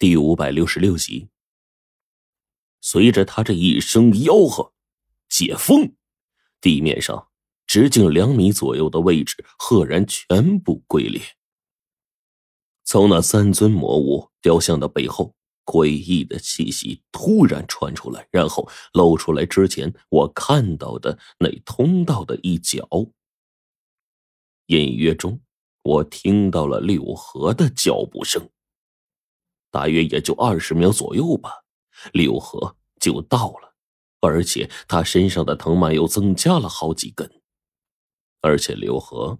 第五百六十六集。随着他这一声吆喝，解封，地面上直径两米左右的位置赫然全部龟裂。从那三尊魔物雕像的背后，诡异的气息突然传出来，然后露出来之前我看到的那通道的一角。隐约中，我听到了柳河的脚步声。大约也就二十秒左右吧，柳河就到了，而且他身上的藤蔓又增加了好几根，而且柳河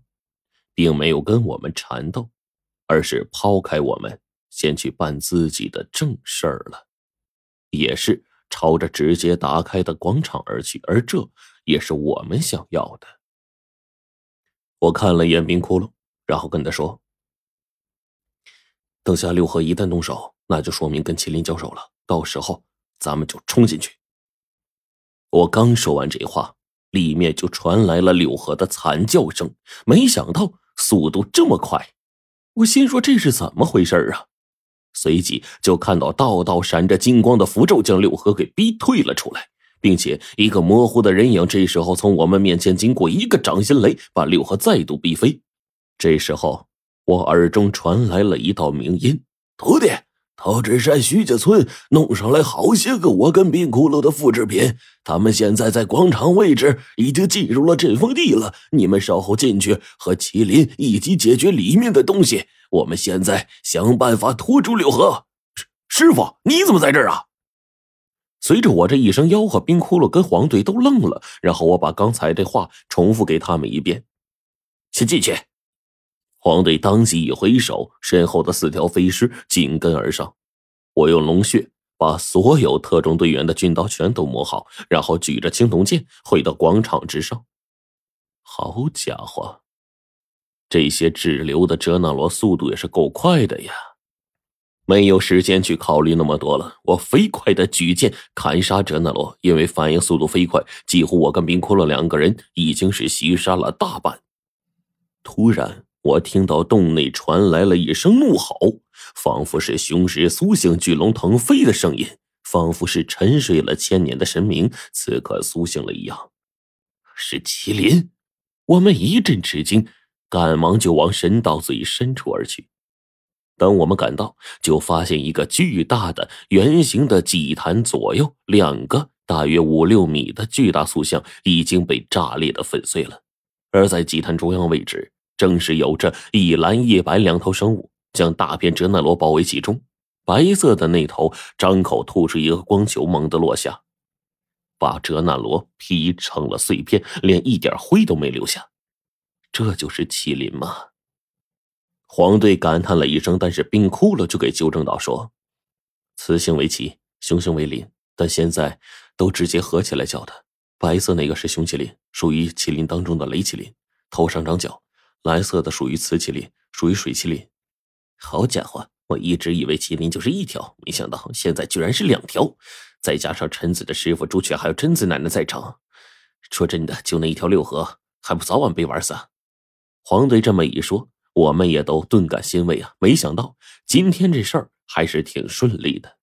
并没有跟我们缠斗，而是抛开我们，先去办自己的正事儿了，也是朝着直接打开的广场而去，而这也是我们想要的。我看了眼冰窟窿，然后跟他说。等下六合一旦动手，那就说明跟麒麟交手了。到时候咱们就冲进去。我刚说完这话，里面就传来了柳河的惨叫声。没想到速度这么快，我心说这是怎么回事啊？随即就看到道道闪着金光的符咒将柳河给逼退了出来，并且一个模糊的人影这时候从我们面前经过，一个掌心雷把柳河再度逼飞。这时候。我耳中传来了一道鸣音：“徒弟，桃枝山徐家村弄上来好些个我跟冰骷髅的复制品，他们现在在广场位置已经进入了阵风地了。你们稍后进去和麒麟一起解决里面的东西。我们现在想办法拖住柳河。师师傅，你怎么在这儿啊？”随着我这一声吆喝，冰骷髅跟黄队都愣了，然后我把刚才的话重复给他们一遍：“先进去。”黄队当即一挥手，身后的四条飞尸紧跟而上。我用龙血把所有特种队员的军刀全都磨好，然后举着青铜剑回到广场之上。好家伙，这些滞留的哲那罗速度也是够快的呀！没有时间去考虑那么多了，我飞快的举剑砍杀哲那罗。因为反应速度飞快，几乎我跟冰骷髅两个人已经是袭杀了大半。突然。我听到洞内传来了一声怒吼，仿佛是雄狮苏醒、巨龙腾飞的声音，仿佛是沉睡了千年的神明此刻苏醒了一样。是麒麟！我们一阵吃惊，赶忙就往神道最深处而去。等我们赶到，就发现一个巨大的圆形的祭坛左右两个大约五六米的巨大塑像已经被炸裂的粉碎了，而在祭坛中央位置。正是有着一蓝一白两头生物，将大片哲那罗包围其中。白色的那头张口吐出一个光球，猛地落下，把哲那罗劈成了碎片，连一点灰都没留下。这就是麒麟吗？黄队感叹了一声，但是冰哭了，就给纠正道说：“雌性为麒，雄性为麟，但现在都直接合起来叫的。白色那个是雄麒麟，属于麒麟当中的雷麒麟，头上长角。”蓝色的属于瓷麒麟，属于水麒麟。好家伙，我一直以为麒麟就是一条，没想到现在居然是两条。再加上陈子的师傅朱雀还有贞子奶奶在场，说真的，就那一条六合，还不早晚被玩死？黄队这么一说，我们也都顿感欣慰啊！没想到今天这事儿还是挺顺利的。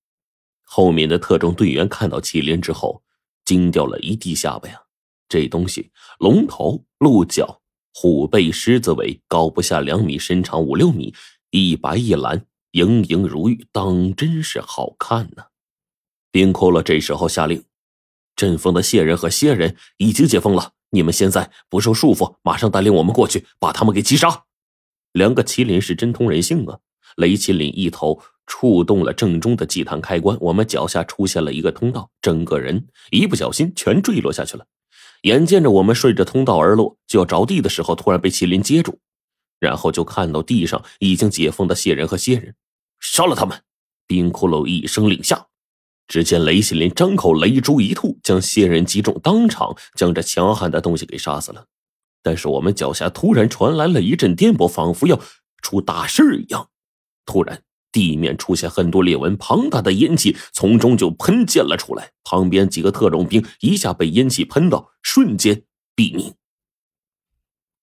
后面的特种队员看到麒麟之后，惊掉了一地下巴呀！这东西，龙头鹿角。虎背狮子尾，高不下两米，身长五六米，一白一蓝，莹莹如玉，当真是好看呢。冰骷髅这时候下令：“阵风的蟹人和蝎人已经解封了，你们现在不受束缚，马上带领我们过去，把他们给击杀。”两个麒麟是真通人性啊！雷麒麟一头触动了正中的祭坛开关，我们脚下出现了一个通道，整个人一不小心全坠落下去了。眼见着我们顺着通道而落，就要着地的时候，突然被麒麟接住，然后就看到地上已经解封的蟹人和蝎人，杀了他们！冰骷髅一声令下，只见雷麒麟张口雷珠一吐，将蝎人击中，当场将这强悍的东西给杀死了。但是我们脚下突然传来了一阵颠簸，仿佛要出大事一样，突然。地面出现很多裂纹，庞大的烟气从中就喷溅了出来。旁边几个特种兵一下被烟气喷到，瞬间毙命。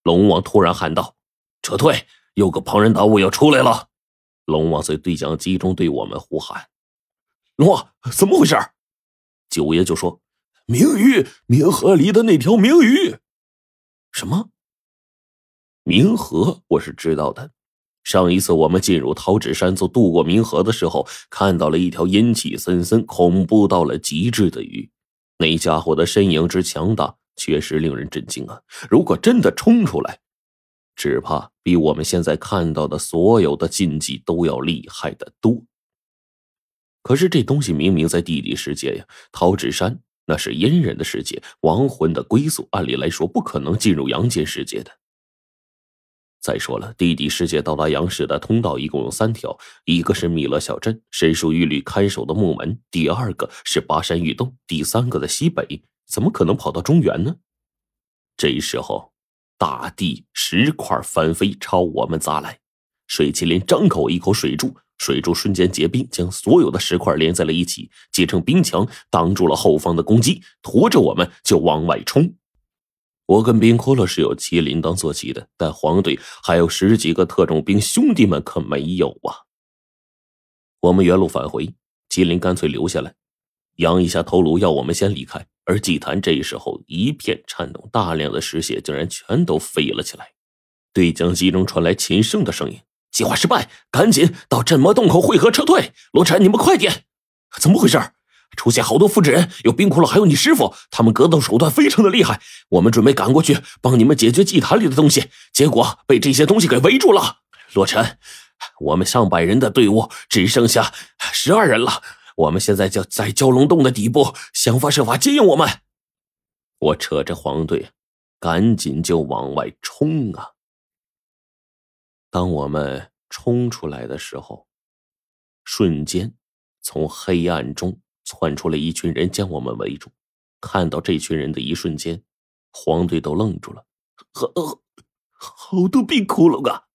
龙王突然喊道：“撤退！有个庞然大物要出来了！”龙王在对讲机中对我们呼喊：“龙王，怎么回事？”九爷就说：“明鱼，冥河里的那条明鱼。”什么？冥河？我是知道的。上一次我们进入桃纸山做渡过冥河的时候，看到了一条阴气森森、恐怖到了极致的鱼。那家伙的身影之强大，确实令人震惊啊！如果真的冲出来，只怕比我们现在看到的所有的禁忌都要厉害的多。可是这东西明明在地底世界呀，桃纸山那是阴人的世界，亡魂的归宿，按理来说不可能进入阳间世界的。再说了，地底世界到达阳世的通道一共有三条，一个是弥勒小镇，神树玉律看守的木门；第二个是巴山玉洞；第三个在西北。怎么可能跑到中原呢？这时候。大地石块翻飞，朝我们砸来。水麒麟张口一口水柱，水柱瞬间结冰，将所有的石块连在了一起，结成冰墙，挡住了后方的攻击，驮着我们就往外冲。我跟冰骷髅是有麒麟当坐骑的，但黄队还有十几个特种兵兄弟们可没有啊。我们原路返回，麒麟干脆留下来，扬一下头颅，要我们先离开。而祭坛这时候一片颤动，大量的石屑竟然全都飞了起来。对讲机中传来秦胜的声音：“计划失败，赶紧到镇魔洞口汇合撤退。”罗晨，你们快点！怎么回事？出现好多复制人，有冰骷髅，还有你师傅，他们格斗手段非常的厉害。我们准备赶过去帮你们解决祭坛里的东西，结果被这些东西给围住了。洛尘，我们上百人的队伍只剩下十二人了。我们现在就在蛟龙洞的底部，想方设法接应我们。我扯着黄队，赶紧就往外冲啊！当我们冲出来的时候，瞬间从黑暗中窜出来一群人，将我们围住。看到这群人的一瞬间，黄队都愣住了。好，好多冰窟窿啊！